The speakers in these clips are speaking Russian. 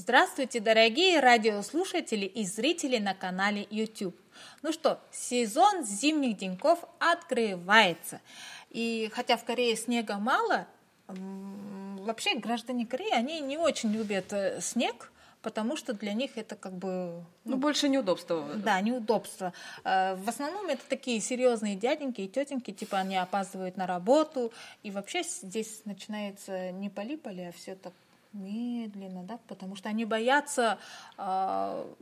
Здравствуйте, дорогие радиослушатели и зрители на канале YouTube. Ну что, сезон зимних деньков открывается. И хотя в Корее снега мало, вообще граждане Кореи, они не очень любят э, снег, потому что для них это как бы... Ну, ну больше неудобства. Да, неудобства. Э, в основном это такие серьезные дяденьки и тетеньки, типа они опаздывают на работу, и вообще здесь начинается не поли-поли, а все так медленно, да, потому что они боятся э,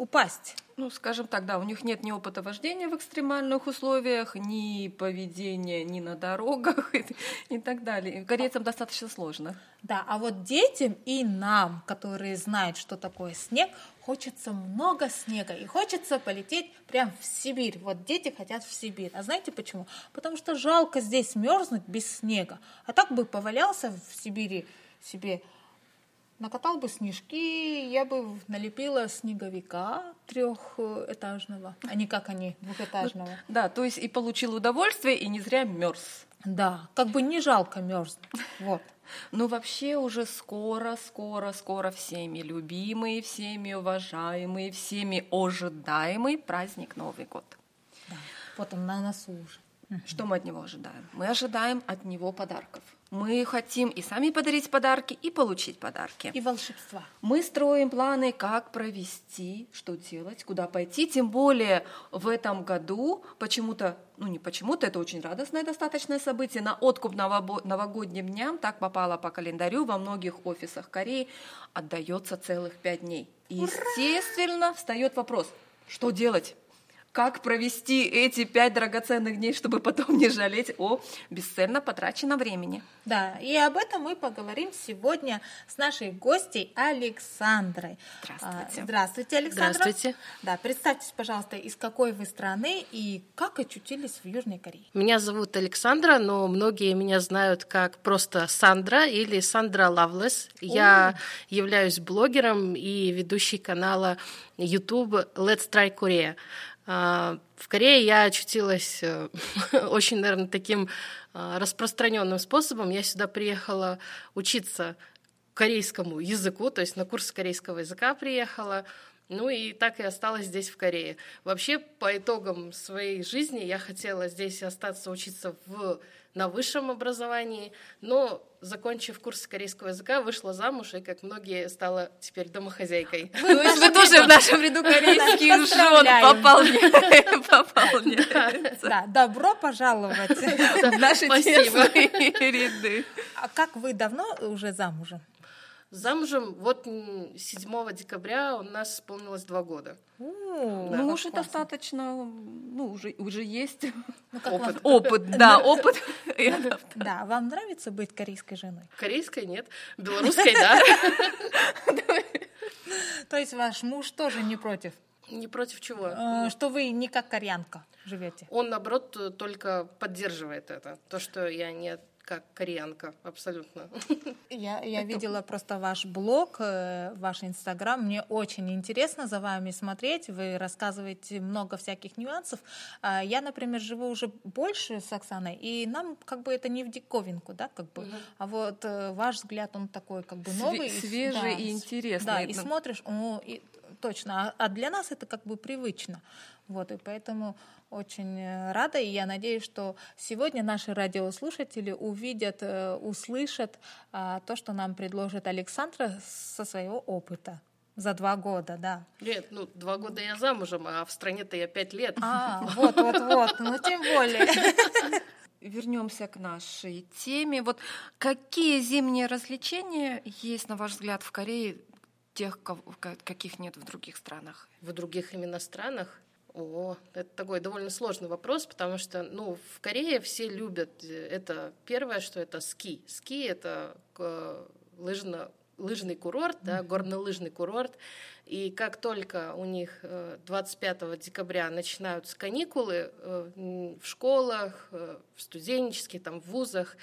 упасть. Ну, скажем так, да, у них нет ни опыта вождения в экстремальных условиях, ни поведения ни на дорогах и, и так далее. Корейцам достаточно сложно. Да, а вот детям и нам, которые знают, что такое снег, хочется много снега и хочется полететь прям в Сибирь. Вот дети хотят в Сибирь. А знаете почему? Потому что жалко здесь мерзнуть без снега. А так бы повалялся в Сибири себе накатал бы снежки, я бы налепила снеговика трехэтажного, а не как они, двухэтажного. Да, то есть и получил удовольствие, и не зря мерз. Да, как бы не жалко мерзнуть. Вот. Ну, вообще уже скоро, скоро, скоро всеми любимый, всеми уважаемый, всеми ожидаемый праздник Новый год. Да, вот он на носу уже. Что мы от него ожидаем? Мы ожидаем от него подарков. Мы хотим и сами подарить подарки, и получить подарки. И волшебства. Мы строим планы, как провести, что делать, куда пойти. Тем более в этом году почему-то, ну не почему-то, это очень радостное достаточное событие, на откуп новогодним дням, так попало по календарю, во многих офисах Кореи отдается целых пять дней. И, естественно, встает вопрос, что делать? Как провести эти пять драгоценных дней, чтобы потом не жалеть о бесцельно потраченном времени. Да, и об этом мы поговорим сегодня с нашей гостей Александрой. Здравствуйте. Здравствуйте, Александра. Здравствуйте. Да, представьтесь, пожалуйста, из какой вы страны и как очутились в Южной Корее? Меня зовут Александра, но многие меня знают как просто Сандра или Сандра Лавлес. Я являюсь блогером и ведущей канала YouTube Let's Try Korea. А, в Корее я очутилась э, очень, наверное, таким а, распространенным способом. Я сюда приехала учиться корейскому языку, то есть на курс корейского языка приехала. Ну и так и осталась здесь, в Корее. Вообще, по итогам своей жизни я хотела здесь остаться учиться в на высшем образовании, но, закончив курс корейского языка, вышла замуж и, как многие, стала теперь домохозяйкой. Вы тоже в нашем ряду корейских жен пополняете. Да, добро пожаловать в наши тесные ряды. А как вы давно уже замужем? Замужем вот 7 декабря у нас исполнилось два года. ну, уже достаточно, ну, уже, уже есть ну, опыт. Вам... Опыт, да, опыт. Да, вам нравится быть корейской женой? Корейской нет, белорусской, да. То есть ваш муж тоже не против? Не против чего? Э, что вы не как кореянка живете? Он, наоборот, только поддерживает это. То, что я не как кореянка, абсолютно. Я, я видела просто ваш блог, э, ваш инстаграм. Мне очень интересно за вами смотреть. Вы рассказываете много всяких нюансов. А я, например, живу уже больше с Оксаной, и нам как бы это не в диковинку, да, как бы. Угу. А вот э, ваш взгляд, он такой как бы новый. Свежий да, и интересный. Да, и смотришь, о, и, точно. А, а для нас это как бы привычно. Вот, и поэтому очень э, рада, и я надеюсь, что сегодня наши радиослушатели увидят, э, услышат а, то, что нам предложит Александра со своего опыта. За два года, да. Нет, ну два года я замужем, а в стране-то я пять лет. А, вот, вот, вот, ну тем более. Вернемся к нашей теме. Вот какие зимние развлечения есть, на ваш взгляд, в Корее, тех, каких нет в других странах? В других именно странах? О, это такой довольно сложный вопрос, потому что, ну, в Корее все любят, э, это первое, что это ски. Ски — это э, лыжно, лыжный курорт, да, горнолыжный курорт. И как только у них 25 э, декабря начинаются каникулы в школах, в студенческих, там, в вузах,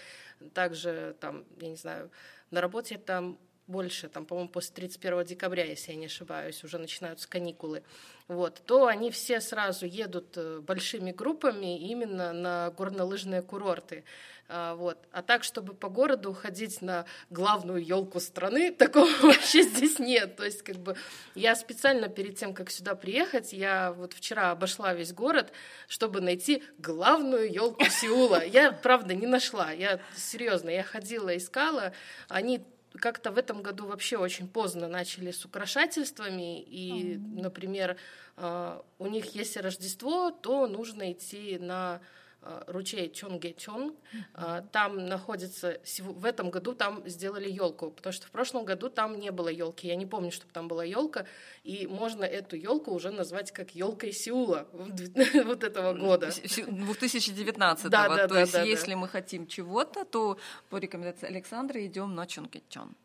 также там, я не знаю, на работе там больше, там, по-моему, после 31 декабря, если я не ошибаюсь, уже начинаются каникулы, вот, то они все сразу едут э, большими группами именно на горнолыжные курорты. А, вот. А так, чтобы по городу ходить на главную елку страны, такого вообще здесь нет. То есть, как бы, я специально перед тем, как сюда приехать, я вот вчера обошла весь город, чтобы найти главную елку Сеула. Я, правда, не нашла. Я серьезно, я ходила, искала. Они как-то в этом году вообще очень поздно начали с украшательствами. И, mm-hmm. например, а, у них если Рождество, то нужно идти на ручей Чонгечон. Mm-hmm. Там находится, в этом году там сделали елку, потому что в прошлом году там не было елки. Я не помню, чтобы там была елка, и можно эту елку уже назвать как елкой Сеула вот этого года. 2019 да, да, То да, есть, да, если да. мы хотим чего-то, то по рекомендации Александра идем на Чонгечон.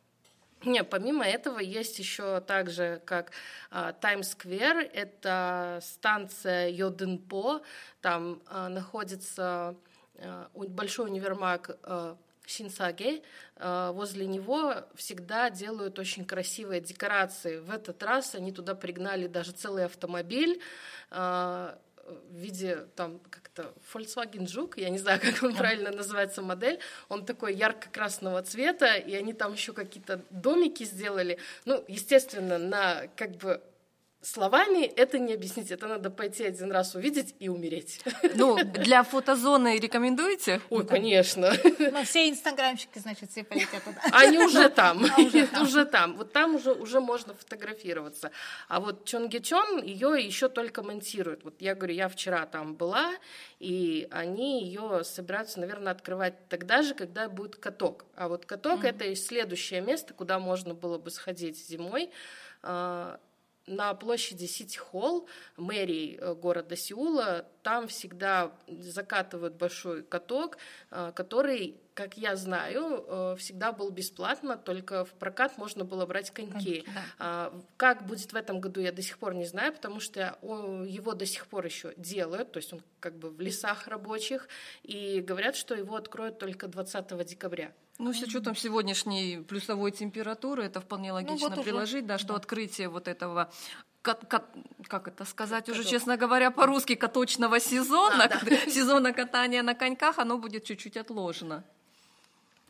Не, помимо этого есть еще также как Таймс-сквер, uh, это станция Йоденпо, там uh, находится uh, большой универмаг Шинсаге, возле него всегда делают очень красивые декорации. В этот раз они туда пригнали даже целый автомобиль, в виде там как-то Volkswagen Жук, я не знаю, как он правильно называется модель, он такой ярко-красного цвета, и они там еще какие-то домики сделали. Ну, естественно, на как бы Словами это не объяснить, это надо пойти один раз увидеть и умереть. Ну, для фотозоны рекомендуете? Ой, конечно. Ну, все инстаграмщики, значит, все полетят туда. Они уже там, а, уже, там. уже там. Вот там уже, уже можно фотографироваться. А вот Чонгечон ее еще только монтируют. Вот я говорю, я вчера там была, и они ее собираются, наверное, открывать тогда же, когда будет каток. А вот каток mm-hmm. это следующее место, куда можно было бы сходить зимой а, на площади Сити-Холл мэрии э, города Сеула, там всегда закатывают большой каток, э, который, как я знаю, э, всегда был бесплатно, только в прокат можно было брать коньки. Да. А, как будет в этом году, я до сих пор не знаю, потому что его до сих пор еще делают, то есть он как бы в лесах рабочих, и говорят, что его откроют только 20 декабря. Ну, с учетом сегодняшней плюсовой температуры, это вполне ну, логично ну, вот приложить, уже, да, что да. открытие вот этого как это сказать уже, честно говоря, по-русски, каточного сезона, а, да. сезона катания на коньках, оно будет чуть-чуть отложено.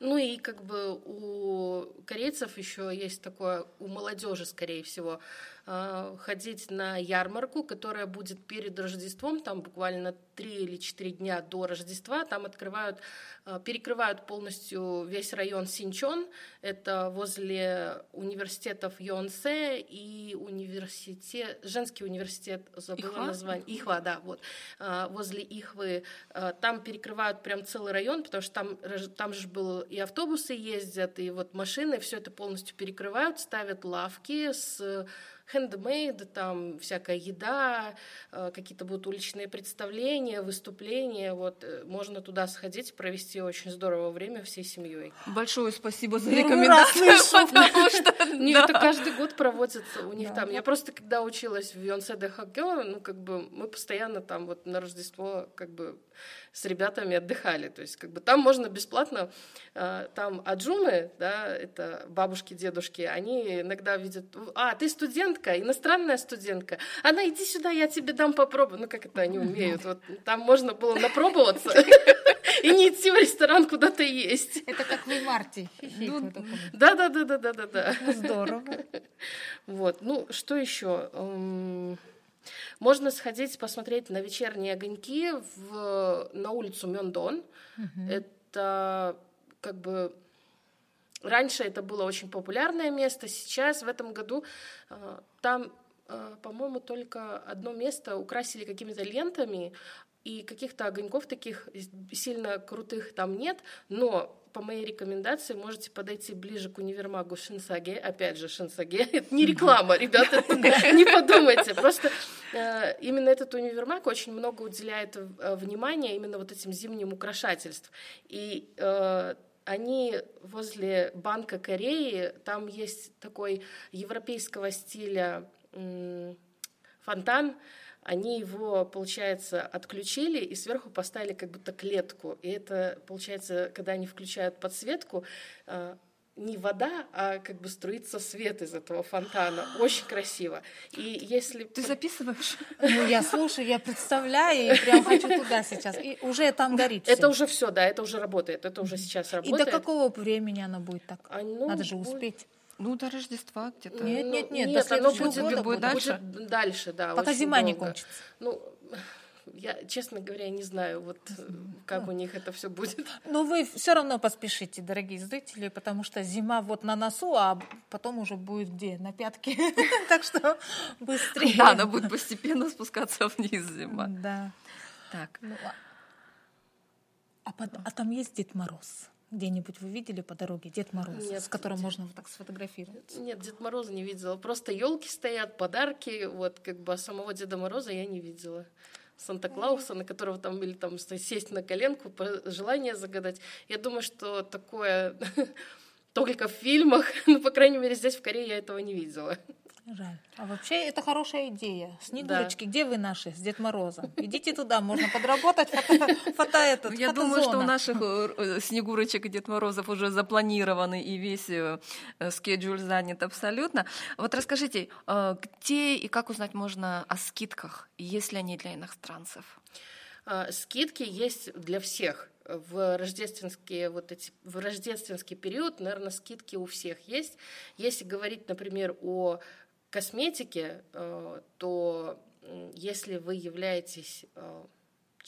Ну и как бы у корейцев еще есть такое, у молодежи, скорее всего, а, ходить на ярмарку, которая будет перед Рождеством, там буквально три или четыре дня до Рождества, там открывают, а, перекрывают полностью весь район Синчон, это возле университетов Йонсе и университет, женский университет, забыла Ихва? название, Ихва, да, вот, а, возле Ихвы, там перекрывают прям целый район, потому что там, там же был и автобусы ездят, и вот машины, все это полностью перекрывают, ставят лавки с хендмейд, там всякая еда, э, какие-то будут уличные представления, выступления. Вот э, можно туда сходить, провести очень здорово время всей семьей. Большое спасибо за рекомендацию, потому что это каждый год проводится у них там. Я просто когда училась в Йонсе де Хагё, ну как бы мы постоянно там вот на Рождество как бы с ребятами отдыхали. То есть как бы там можно бесплатно, э, там аджумы, да, это бабушки, дедушки, они иногда видят, а, ты студентка, иностранная студентка, она иди сюда, я тебе дам попробовать. Ну как это они умеют? Вот там можно было напробоваться и не идти в ресторан куда-то есть. Это как в марте. Ну, да, да, да, да, да, да, да. Здорово. Вот, ну что еще? Можно сходить посмотреть на вечерние огоньки в, на улицу Мёндон. Угу. Это как бы раньше это было очень популярное место, сейчас в этом году э, там, э, по-моему, только одно место украсили какими-то лентами, и каких-то огоньков таких сильно крутых там нет, но по моей рекомендации можете подойти ближе к универмагу Шинсаге. Опять же, Шинсаге — это не реклама, ребята, не подумайте. Просто э, именно этот универмаг очень много уделяет э, внимания именно вот этим зимним украшательствам. И они возле Банка Кореи, там есть такой европейского стиля фонтан, они его, получается, отключили и сверху поставили как будто клетку. И это, получается, когда они включают подсветку, э, не вода, а как бы струится свет из этого фонтана. Очень красиво. И если... Ты записываешь? Ну, я слушаю, я представляю, и прям хочу туда сейчас. И уже там горит. Это уже все, да, это уже работает. Это уже сейчас И работает. до какого времени она будет так? А, ну, Надо же успеть. Ну, до Рождества где-то. Нет, нет, нет, до оно следующего будет, года будет дальше? будет дальше, да. Пока зима не кончится. Ну, я, честно говоря, не знаю, вот э, как у них это все будет. Но вы все равно поспешите, дорогие зрители, потому что зима вот на носу, а потом уже будет где? На пятке. Так что быстрее. Да, она будет постепенно спускаться вниз зима. Да. Так. Ну, а- А, под- а там есть Дед Мороз? Где-нибудь вы видели по дороге Дед Мороз, Нет, с которым Дед- можно вот так сфотографироваться? Нет, Дед Мороза не видела. Просто елки стоят, подарки. Вот как бы а самого Деда Мороза я не видела. Санта-Клауса, на которого там или там сесть на коленку, желание загадать. Я думаю, что такое только в фильмах, ну, по крайней мере, здесь в Корее я этого не видела. Жаль. А вообще это хорошая идея. Снегурочки, где вы наши с Дед Морозом? Идите туда, можно подработать фото, фото этот, Я думаю, что у наших э, э, Снегурочек и Дед Морозов уже запланированы и весь э, скеджуль занят абсолютно. Вот расскажите, где и как узнать можно о скидках, и есть ли они для иностранцев? Скидки есть для всех. В рождественские вот эти в рождественский период, наверное, скидки у всех есть. Если говорить, например, о косметике, э, то если вы являетесь э,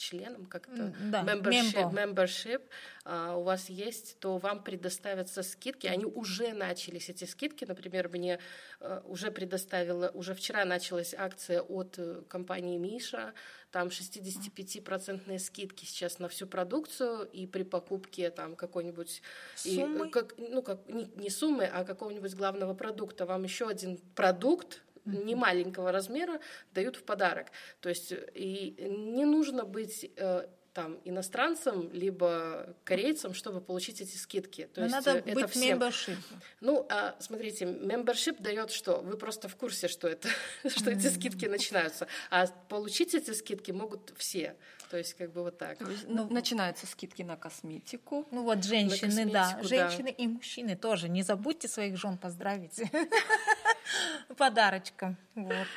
членом, как это М, да, membership, member. membership, а, у вас есть, то вам предоставятся скидки. Они уже начались, эти скидки. Например, мне э, уже предоставила, уже вчера началась акция от э, компании Миша. Там 65% скидки сейчас на всю продукцию, и при покупке там какой-нибудь... и, э, Суммы? как, ну, как, не, не суммы, а какого-нибудь главного продукта. Вам еще один продукт не маленького размера дают в подарок. То есть э, и не нужно быть э, там иностранцем либо корейцем, чтобы получить эти скидки. То Но есть надо э, это быть всем. membership. Ну, а, смотрите, membership дает что? Вы просто в курсе, что это, что эти скидки начинаются. А получить эти скидки могут все. То есть как бы вот так. Есть, ну, начинаются скидки на косметику. Ну вот женщины, да, косметику, да. женщины и мужчины тоже. Не забудьте своих жен поздравить подарочком. Вот.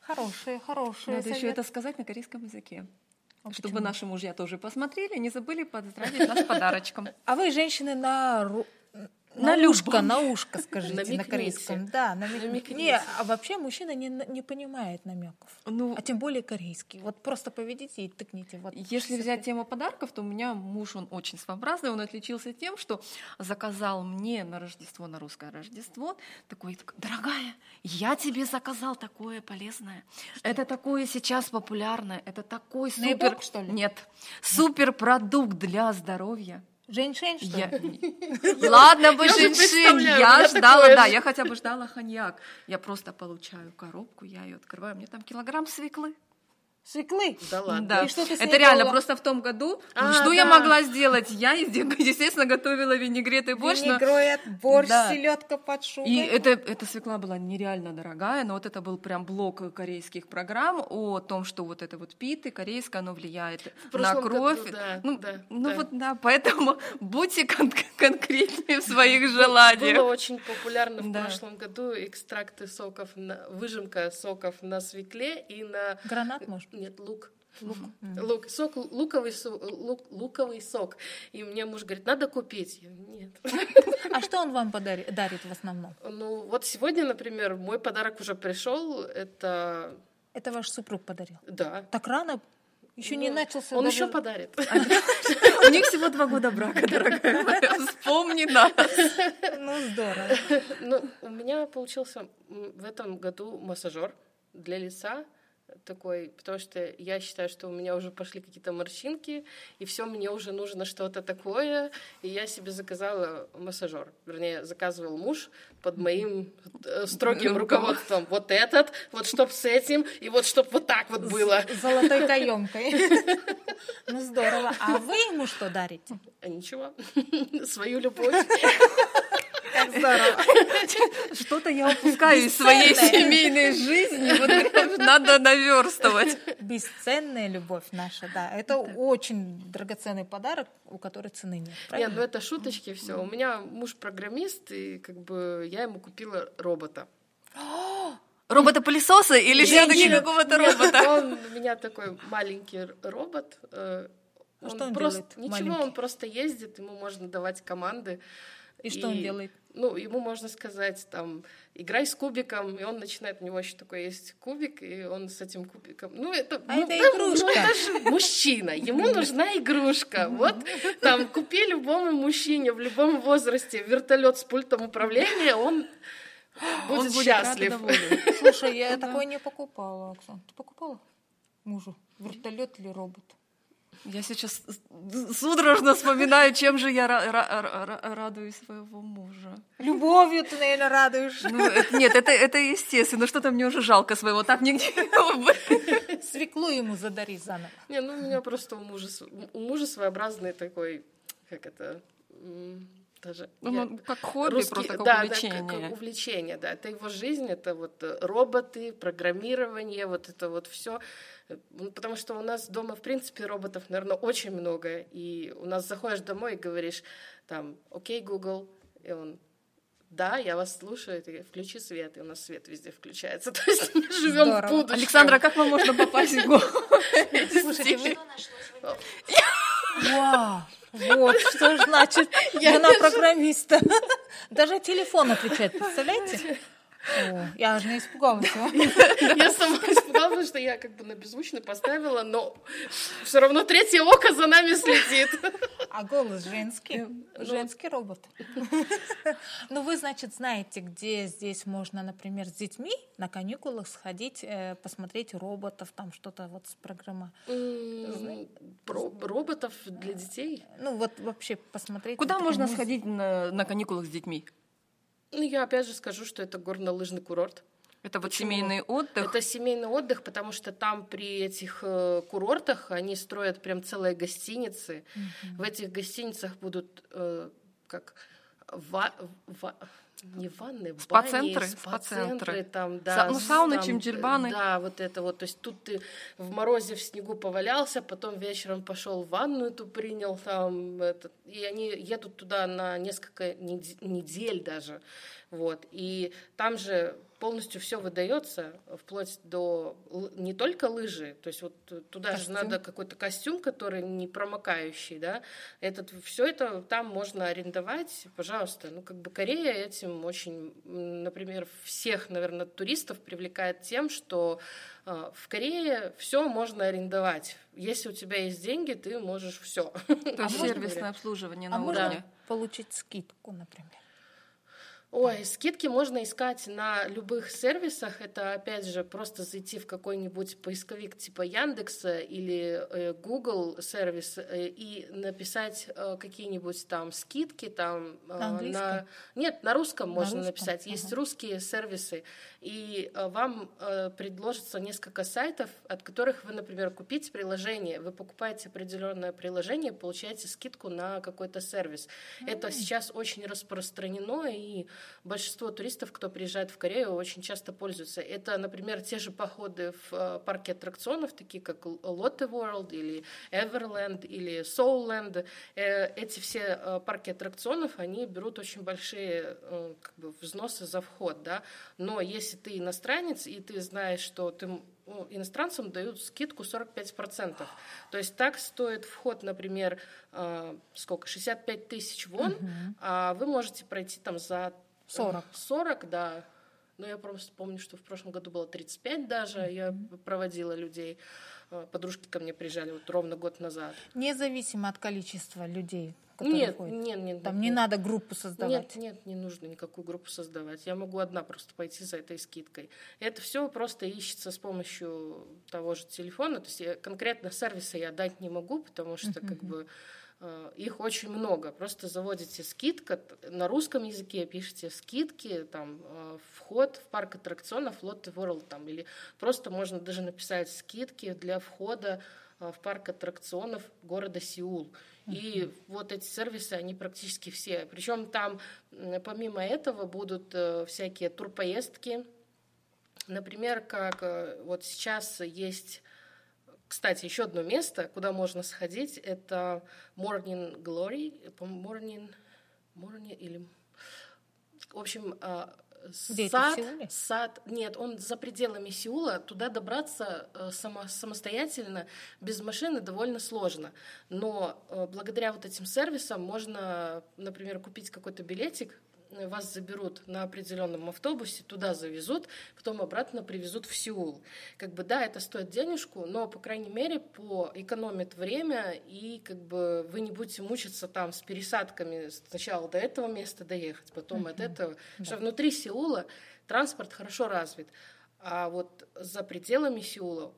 Хорошие, хорошие. Надо еще советы. это сказать на корейском языке. А Чтобы почему? наши мужья тоже посмотрели, не забыли поздравить нас подарочком. А вы, женщины, на ру- На на ушко, на ушко скажите, на Намекните. корейском. Да, намек-. Не, а вообще мужчина не, не понимает намеков. Ну, А тем более корейский. Вот просто поведите и тыкните. Вот. Если взять тему подарков, то у меня муж, он очень своеобразный, он отличился тем, что заказал мне на Рождество, на русское Рождество, такой, дорогая, я тебе заказал такое полезное. Это такое сейчас популярное, это такой супер... Наибок, что ли? Нет, супер продукт для здоровья. Жень-шень, что Я-? Ладно бы, у я ждала, да, я хотя бы ждала ханьяк. Я просто получаю коробку, я ее открываю, мне там килограмм свеклы. Свеклы. Да ладно. Да, И что ты это реально просто в том году. А, что я да. могла сделать? Я, естественно, готовила винегрет и борщ, но- Винегрет, борщ, Да. селедка под шубой. И это, эта свекла была нереально дорогая, но вот это был прям блок корейских программ о том, что вот это вот питы корейское, оно влияет на кровь. году, да, ну, да, ну да. вот да, поэтому будьте кон- конкретнее в своих Было желаниях. очень популярно в Да. прошлом году экстракты соков, на, выжимка соков на свекле и на... Гранат, может? Нет, лук. Лук. Лук, сок, луковый, лук, луковый сок. И мне муж говорит, надо купить. Я, Нет. А что он вам подари- дарит в основном? Ну, вот сегодня, например, мой подарок уже пришел. Это, Это ваш супруг подарил. да. Так рано? Еще не Ну, начался Он даже- еще подарит. У них всего два года брака, дорогая моя. Вспомни нас. Ну, здорово. Ну, у меня получился в этом году массажер для лица такой, потому что я считаю, что у меня уже пошли какие-то морщинки, и все, мне уже нужно что-то такое, и я себе заказала массажер. Вернее, заказывал муж под моим э, строгим руководством. Вот этот, вот чтоб с этим, и вот чтоб вот так вот было. С золотой каемкой. Ну, здорово. А вы ему что дарите? Ничего, свою любовь. Как здорово. Что-то я упускаю из своей семейной жизни. Вот прям надо наверстывать. Бесценная любовь наша, да. Это очень драгоценный подарок, у которой цены нет. Нет, ну правильно? это шуточки все. У меня муж программист, и как бы я ему купила робота. Робота-пылесоса или все-таки Нет, какого-то робота? Он у меня такой маленький робот. э, А что он просто, делает, Ничего, маленький? он просто ездит, ему можно давать команды. И что он делает? Ну, ему можно сказать, там, играй с кубиком, и он начинает, у него еще такой есть кубик, и он с этим кубиком... Ну, это, А ну, это да, игрушка. Ну, это же мужчина, ему нужна игрушка. Вот, там, купи любому мужчине в любом возрасте вертолет с пультом управления, он будет Он и счастлив. Слушай, я такое не покупала, Оксан. Ты покупала мужу? Вертолет или робот? Я сейчас судорожно вспоминаю, чем же я ра- ра- ра- ра- радую своего мужа. Любовью ты, наверное, радуешь. Ну, это- нет, это, это естественно. Что-то мне уже жалко своего. Так нигде. Свеклу ему задари заново. Не, ну у меня просто у мужа, у мужа своеобразный такой, как это, даже... Ну, я- ну, как хобби, русский- просто как да, да, увлечение. как увлечение, да. Это его жизнь, это вот э, роботы, программирование, вот это вот все. Потому что у нас дома, в принципе, роботов, наверное, очень много. И у нас заходишь домой и говоришь, там, окей, Google, и он, да, я вас слушаю, ты включи свет, и у нас свет везде включается. То есть мы живем в Здорово. будущем. Александра, как вам можно попасть в голову? Слушайте, вы... Вау! Вот что значит жена программиста. Даже телефон отвечает, представляете? О, я аж не испугалась. Я сама испугалась, потому что я как бы на беззвучно поставила, но все равно третье око за нами следит. А голос женский. Ну, Женский робот. Ну, вы, значит, знаете, где здесь можно, например, с детьми на каникулах сходить, э, посмотреть роботов, там что-то вот с программы. М, про- Роботов для детей? Ну, вот вообще посмотреть. Куда можно сходить на каникулах с детьми? Ну, я опять же скажу, что это горнолыжный курорт. Это вот Почему? семейный отдых. Это семейный отдых, потому что там при этих э, курортах они строят прям целые гостиницы. В этих гостиницах будут э, как ва- ва- не ванны, Спа-центры, спа-центры. там, да, Са- ну, сауны, там, чимчильбаны. Да, вот это вот. То есть тут ты в морозе, в снегу повалялся, потом вечером пошел в ванну эту принял там, этот, и они едут туда на несколько нед- недель даже, вот. И там же полностью все выдается, вплоть до не только лыжи, то есть вот туда Костюм. же надо какой-то костюм, который не промокающий, да, этот все это там можно арендовать, пожалуйста. Ну как бы Корея этим очень, например, всех, наверное, туристов привлекает тем, что э, в Корее все можно арендовать. Если у тебя есть деньги, ты можешь все. То есть сервисное обслуживание А на можно уровне. получить скидку, например? Ой, скидки можно искать на любых сервисах. Это, опять же, просто зайти в какой-нибудь поисковик типа Яндекса или э, Google сервис э, и написать э, какие-нибудь там скидки там э, На английском? Нет, на русском На можно русском? написать. Есть Ага. русские сервисы, и э, вам э, предложится несколько сайтов, от которых вы, например, купите приложение. Вы покупаете определенное приложение, получаете скидку на какой-то сервис. Это сейчас очень распространено, и большинство туристов, кто приезжает в Корею, очень часто пользуются. Это, например, те же походы в э, парке аттракционов, такие как Lotte World или Everland или Soulland. Э, Эти все э, парки аттракционов, они берут очень большие как бы, взносы за вход, да. Но если ты иностранец и ты знаешь, что ты иностранцам дают скидку 45%. То есть так стоит вход, например, сколько, 65 тысяч вон, а вы можете пройти там за 40. 40, да. Но я просто помню, что в прошлом году было 35 даже, я проводила людей. Э, Подружки ко мне приезжали вот ровно год назад. Независимо от количества людей, которые Нет, ходят. нет, нет. Там нет, не нет. надо группу создавать. Нет, нет, не нужно никакую группу создавать. Я могу одна просто пойти за этой скидкой. Это все просто ищется с помощью того же телефона. То есть я- конкретно сервиса я дать не могу, потому что как бы их очень много. Просто заводите скидка на русском языке, пишите скидки, там э, вход в парк аттракционов Lotte World там или просто можно даже написать скидки для входа э, в парк аттракционов города Сеул. И вот эти сервисы, они практически все. Причем там, помимо этого, будут э, всякие турпоездки. Например, как э, вот сейчас есть кстати, еще одно место, куда можно сходить, это Morning Glory, Morning, Morning или... В общем, а, Где сад, это, сад, нет, он за пределами Сеула, туда добраться э, само, самостоятельно, без машины довольно сложно. Но э, благодаря вот этим сервисам можно, например, купить какой-то билетик, вас заберут на определенном автобусе, туда завезут, потом обратно привезут в Сеул. Как бы да, это стоит денежку, но по крайней мере по экономит время и как бы вы не будете мучиться там с пересадками сначала до этого места доехать, потом mm-hmm. от этого, да. что внутри Сеула транспорт хорошо развит. А вот за пределами Сеула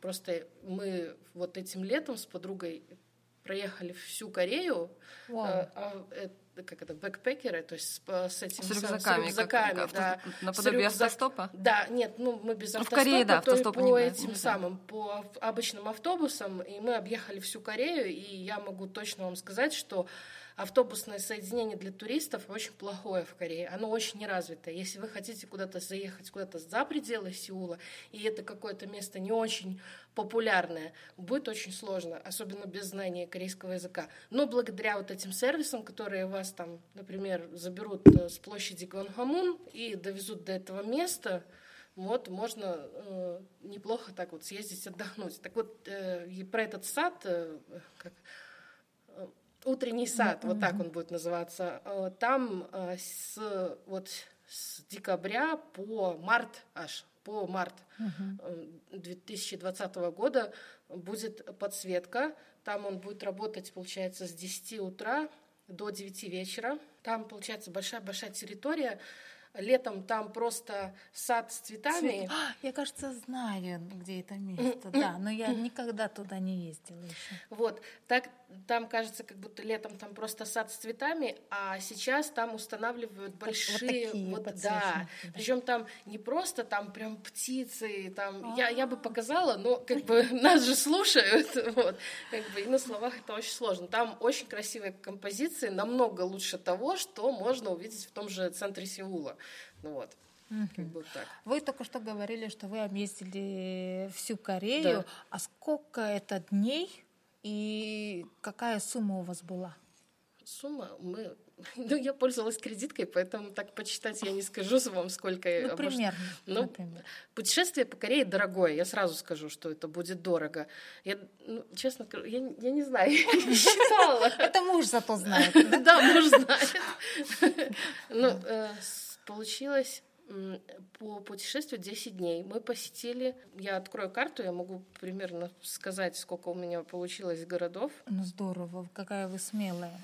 просто мы вот этим летом с подругой проехали всю Корею. Wow. А, а, как это, бэкпекеры, то есть с, с этим с рюкзаками, с рюкзаками как, да. Наподобие рюкзак... автостопа? Да, нет, ну мы без автостопа, ну, в Корее, да, то автостопа по не этим да. самым, по обычным автобусам, и мы объехали всю Корею, и я могу точно вам сказать, что автобусное соединение для туристов очень плохое в Корее. Оно очень неразвитое. Если вы хотите куда-то заехать, куда-то за пределы Сеула, и это какое-то место не очень популярное, будет очень сложно, особенно без знания корейского языка. Но благодаря вот этим сервисам, которые вас там, например, заберут э, с площади Гвангхамун и довезут до этого места, вот можно э, неплохо так вот съездить отдохнуть. Так вот э, про этот сад, э, как Утренний сад, mm-hmm. вот так он будет называться. Э, там э, с, вот, с декабря по март аж, по март mm-hmm. 2020 года будет подсветка. Там он будет работать, получается, с 10 утра до 9 вечера. Там, получается, большая-большая территория. Летом там просто сад с цветами. Цвет... А, я, кажется, знаю, где это место, да, но я никогда туда не ездила еще. Вот, так там кажется, как будто летом там просто сад с цветами, а сейчас там устанавливают большие, вот, вот да, да. причем там не просто там прям птицы, там я я бы а. показала, но как бы нас же слушают, вот, как бы и на словах это очень сложно. Там очень красивые композиции, намного лучше того, что можно увидеть в том же центре Сеула. Ну вот. Как бы так. Вы только что говорили, что вы объездили всю Корею. Да. А сколько это дней и какая сумма у вас была? Сумма мы ну, я пользовалась кредиткой, поэтому так почитать я не скажу вам, сколько... Ну, примерно. Ну, например. путешествие по Корее дорогое, я сразу скажу, что это будет дорого. Я, ну, честно скажу, я, я не знаю, я не считала. Это муж зато знает. Да, муж знает. Ну, э, получилось по путешествию 10 дней. Мы посетили, я открою карту, я могу примерно сказать, сколько у меня получилось городов. Ну здорово, какая вы смелая.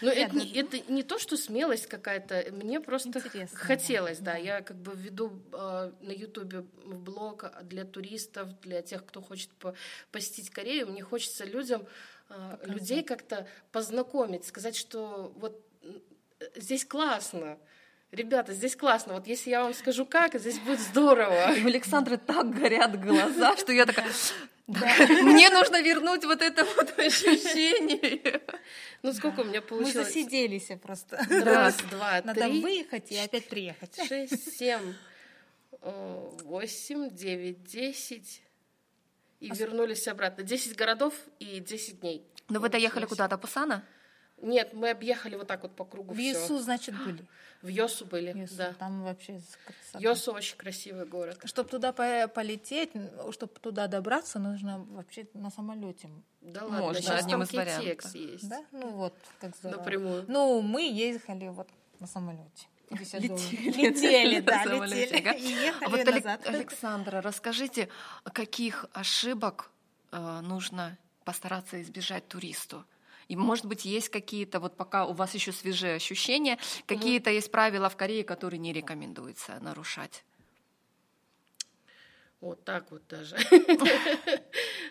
Ну это, не, это не то, что смелость какая-то, мне просто Интересно, хотелось, да. да. Я как бы веду э, на Ютубе блог для туристов, для тех, кто хочет по посетить Корею. Мне хочется людям, э, людей как-то познакомить, сказать, что вот здесь классно. Ребята, здесь классно. Вот если я вам скажу как, здесь будет здорово. У Александры так горят глаза, что я такая... Мне нужно вернуть вот это вот ощущение. Ну, сколько у меня получилось? Мы засиделись просто. Раз, два, три. Надо выехать и опять приехать. Шесть, семь, э, восемь, девять, десять. И вернулись обратно. Десять городов и десять дней. Но вы доехали куда-то, Пусана? Нет, мы объехали вот так вот по кругу. В Йосу, значит, были. В Йосу были, Йосу, да. Там вообще красота. Йосу очень красивый город. Чтобы туда полететь, чтобы туда добраться, нужно вообще на самолете. Да ладно, Можно, сейчас одним там из вариантов. есть. Да? Ну вот, как здорово. Напрямую. Ну, мы ехали вот на самолете. Летели, летели, да, летели. И ехали а вот, назад. Александра, расскажите, каких ошибок э, нужно постараться избежать туристу? И, может быть, есть какие-то, вот пока у вас еще свежие ощущения, какие-то есть правила в Корее, которые не рекомендуется нарушать? Вот так вот даже.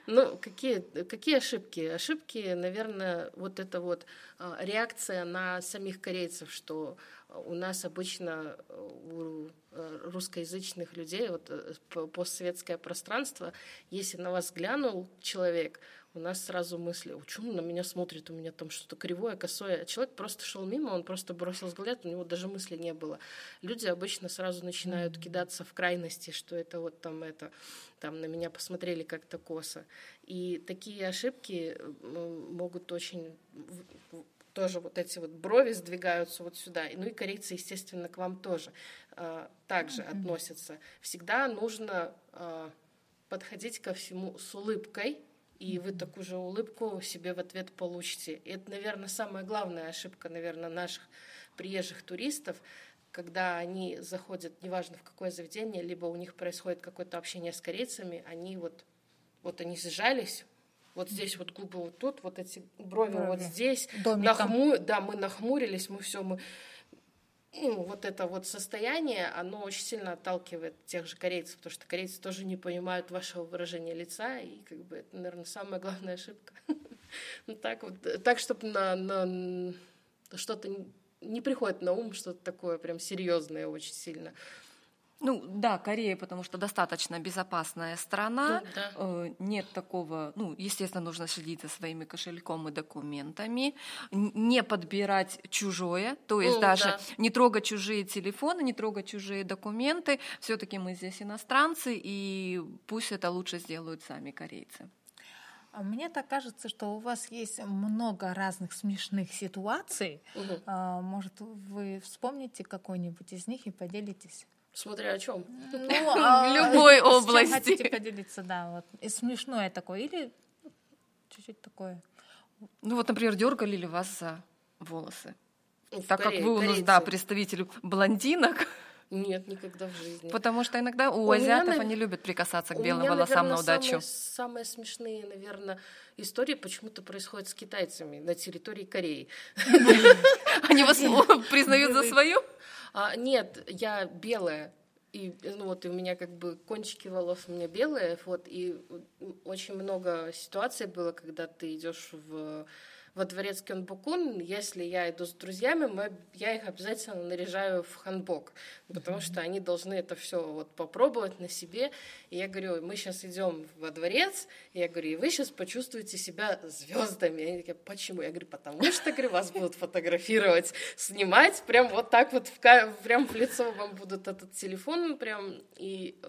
Ну, какие, какие ошибки? Ошибки, наверное, вот это вот а, реакция на самих корейцев, что у нас обычно у э, русскоязычных людей, вот э, постсоветское пространство, если на вас глянул человек, у нас сразу мысли, он на меня смотрит, у меня там что-то кривое, косое. А человек просто шел мимо, он просто бросил взгляд, у него даже мысли не было. Люди обычно сразу начинают кидаться в крайности, что это вот там это, там на меня посмотрели как-то косо. И такие ошибки могут очень тоже вот эти вот брови сдвигаются вот сюда. Ну и корейцы, естественно, к вам тоже э, также mm-hmm. относятся. Всегда нужно э, подходить ко всему с улыбкой, и вы такую же улыбку себе в ответ получите. И это, наверное, самая главная ошибка, наверное, наших приезжих туристов, когда они заходят, неважно в какое заведение, либо у них происходит какое-то общение с корейцами, они вот, вот они сжались, вот здесь вот губы вот тут, вот эти брови, брови. вот здесь, нахму... да, мы нахмурились, мы все, мы ну, вот это вот состояние, оно очень сильно отталкивает тех же корейцев, потому что корейцы тоже не понимают вашего выражения лица, и как бы это, наверное, самая главная ошибка. Ну так вот, так, чтобы на, на что-то не приходит на ум, что-то такое прям серьезное очень сильно. Ну да, Корея, потому что достаточно безопасная страна, ну, да. э, нет такого, ну естественно нужно следить за своими кошельком и документами, не подбирать чужое, то есть ну, даже да. не трогать чужие телефоны, не трогать чужие документы. Все-таки мы здесь иностранцы, и пусть это лучше сделают сами корейцы. А мне так кажется, что у вас есть много разных смешных ситуаций. Угу. Может, вы вспомните какой-нибудь из них и поделитесь? Смотря о чем. Ну, а, в любой области. хотите поделиться, да, вот. И смешное такое, или чуть-чуть такое. Ну вот, например, дергали ли вас за волосы? Ну, так Корее, как вы у нас, да, представитель блондинок. Нет, никогда в жизни. Потому что иногда у, у азиатов меня, они любят прикасаться к белым меня, волосам наверное, на удачу. Самые, самые смешные, наверное, истории почему-то происходят с китайцами на территории Кореи. Они вас признают за свою? А, нет, я белая. И, ну, вот, и у меня как бы кончики волос у меня белые, вот, и очень много ситуаций было, когда ты идешь в во дворец Кёнбукун, если я иду с друзьями, мы, я их обязательно наряжаю в ханбок, потому что они должны это все вот попробовать на себе. И я говорю, мы сейчас идем во дворец, и я говорю, и вы сейчас почувствуете себя звездами. Они такие, почему? Я говорю, потому что, говорю, вас будут фотографировать, снимать, прям вот так вот, в, прям в лицо вам будут этот телефон, прям, и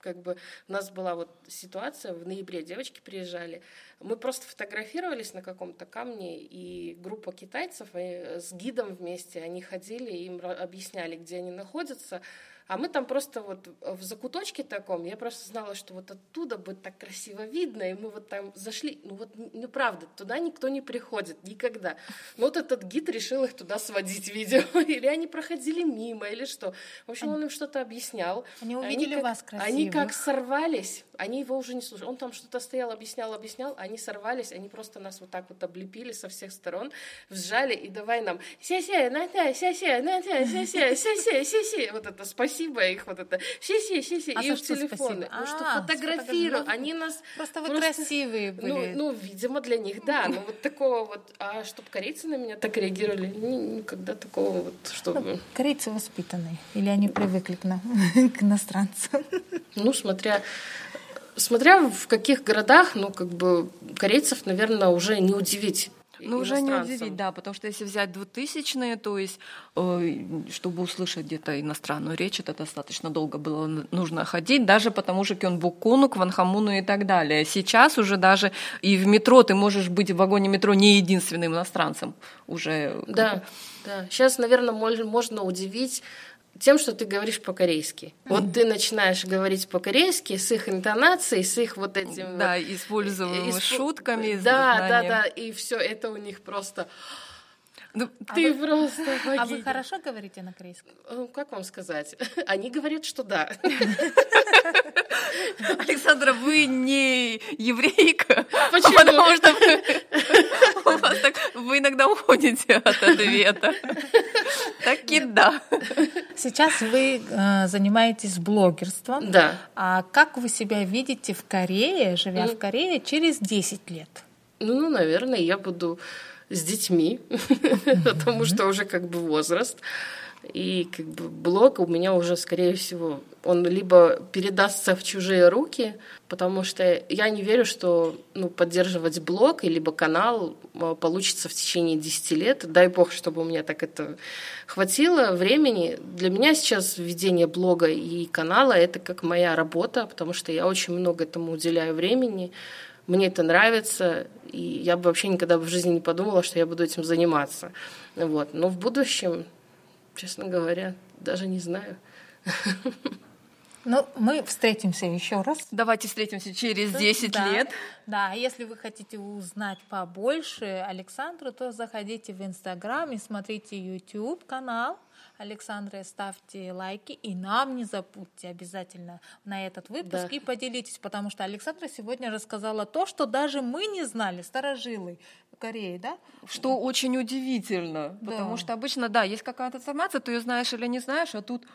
как бы у нас была вот ситуация, в ноябре девочки приезжали, мы просто фотографировались на каком-то камне, и группа китайцев э, с гидом вместе, они ходили, им объясняли, где они находятся, а мы там просто вот в закуточке таком, я просто знала, что вот оттуда будет так красиво видно, и мы вот там зашли. Ну вот неправда, туда никто не приходит никогда. Но вот этот гид решил их туда сводить, видео. Или они проходили мимо, или что. В общем, он им что-то объяснял. Они увидели они как, вас красиво. Они как сорвались, они его уже не слушали. Он там что-то стоял, объяснял, объяснял, они сорвались, они просто нас вот так вот облепили со всех сторон, вжали и давай нам ся-ся, на-та, ся-ся, на-та, ся-ся, ся-ся, ся-ся. Вот это спасибо их, вот это ся-ся, ся-ся, а и в телефоны. Ну, что а, фотографируют. Они нас... Просто вы красивые ну, были. Ну, видимо, для них, да. Но вот такого вот... А чтобы корейцы на меня так реагировали, никогда такого вот, чтобы... Корейцы воспитанные. Или они привыкли к иностранцам? Ну, смотря смотря в каких городах, ну, как бы, корейцев, наверное, уже не удивить. Ну, уже не удивить, да, потому что если взять двухтысячные, то есть, э, чтобы услышать где-то иностранную речь, это достаточно долго было нужно ходить, даже потому что Кёнбукуну, Кванхамуну и так далее. Сейчас уже даже и в метро ты можешь быть в вагоне метро не единственным иностранцем уже. Да, да. Сейчас, наверное, можно удивить тем, что ты говоришь по-корейски. Mm-hmm. Вот ты начинаешь говорить по-корейски с их интонацией, с их вот этим... Да, вот, используемыми исп... шутками. Да, да, да, и все это у них просто... Ну, а ты вы, просто богиня. А вы хорошо говорите на корейском? Ну, как вам сказать? Они говорят, что да. Александра, вы не еврейка. Почему? Потому что вы, вы иногда уходите от ответа. Так и да. Сейчас вы э, занимаетесь блогерством. Да. А как вы себя видите в Корее, живя mm. в Корее, через 10 лет? Ну, наверное, я буду с детьми, потому что уже как бы возраст. И как бы блог у меня уже, скорее всего, он либо передастся в чужие руки, потому что я не верю, что ну, поддерживать блог либо канал а, получится в течение 10 лет. Дай бог, чтобы у меня так это хватило времени. Для меня сейчас ведение блога и канала — это как моя работа, потому что я очень много этому уделяю времени. Мне это нравится, и я бы вообще никогда в жизни не подумала, что я буду этим заниматься. Вот. Но в будущем честно говоря, даже не знаю. Ну, мы встретимся еще раз. Давайте встретимся через 10 да. лет. Да, а если вы хотите узнать побольше Александру, то заходите в Инстаграм и смотрите YouTube канал Александра, ставьте лайки и нам не забудьте обязательно на этот выпуск да. и поделитесь, потому что Александра сегодня рассказала то, что даже мы не знали, старожилы Кореи, да? Что очень удивительно, да. потому что обычно, да, есть какая-то информация, ты ее знаешь или не знаешь, а тут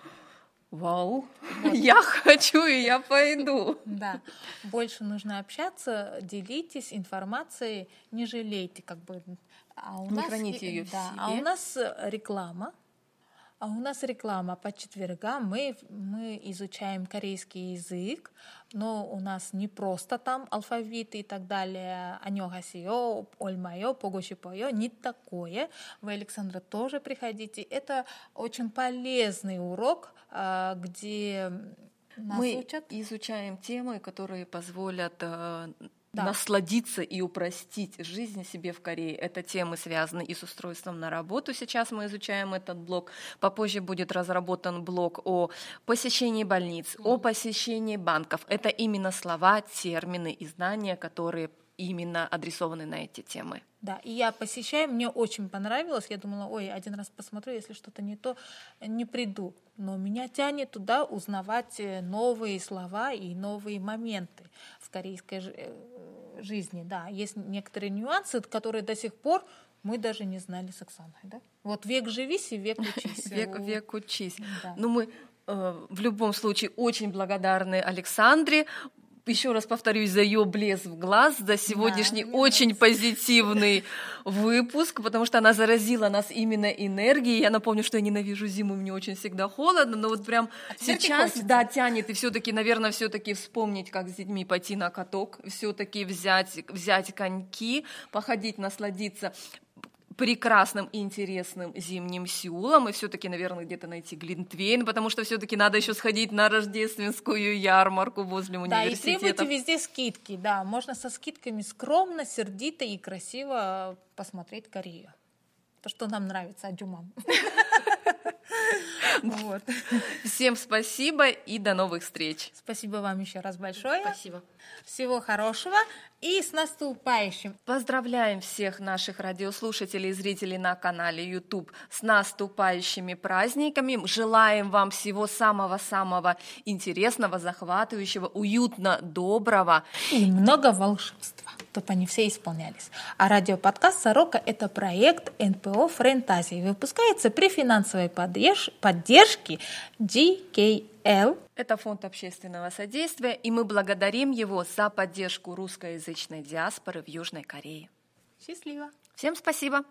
Вау, вот. я хочу и я пойду. Да, больше нужно общаться, делитесь информацией, не жалейте, как бы. А у не нас, храните ее да, в себе. А у нас реклама. А у нас реклама по четвергам. Мы, мы изучаем корейский язык, но у нас не просто там алфавит и так далее. Анёгасио, ольмайо, погошипойо, не такое. Вы, Александра, тоже приходите. Это очень полезный урок, а, где нас мы учат. изучаем темы, которые позволят э, да. насладиться и упростить жизнь себе в Корее. Это темы связаны и с устройством на работу. Сейчас мы изучаем этот блок. Попозже будет разработан блок о посещении больниц, о посещении банков. Это именно слова, термины и знания, которые именно адресованы на эти темы. Да, и я посещаю, мне очень понравилось. Я думала, ой, один раз посмотрю, если что-то не то, не приду. Но меня тянет туда узнавать э, новые слова и новые моменты корейской э, жизни, да, есть некоторые нюансы, которые до сих пор мы даже не знали с Оксаной, да? Вот век живись и век учись. Век, век учись. Да. Ну, мы э, в любом случае очень благодарны Александре еще раз повторюсь, за ее блеск в глаз, за сегодняшний да, очень нравится. позитивный выпуск, потому что она заразила нас именно энергией. Я напомню, что я ненавижу зиму, мне очень всегда холодно, но вот прям а сейчас, да, тянет, и все-таки, наверное, все-таки вспомнить, как с детьми пойти на каток, все-таки взять, взять коньки, походить, насладиться прекрасным и интересным зимним Сеулом, и все-таки, наверное, где-то найти Глинтвейн, потому что все-таки надо еще сходить на рождественскую ярмарку возле университета. Да, и требуйте везде скидки, да, можно со скидками скромно, сердито и красиво посмотреть Корею. То, что нам нравится, Адюмам. Вот. Всем спасибо и до новых встреч. Спасибо вам еще раз большое. Спасибо. Всего хорошего и с наступающим. Поздравляем всех наших радиослушателей и зрителей на канале YouTube с наступающими праздниками. Желаем вам всего самого-самого интересного, захватывающего, уютно, доброго. И много волшебства чтобы они все исполнялись. А радиоподкаст «Сорока» — это проект НПО «Френтазия» выпускается при финансовой поддержке GKL. Это фонд общественного содействия, и мы благодарим его за поддержку русскоязычной диаспоры в Южной Корее. Счастливо! Всем спасибо!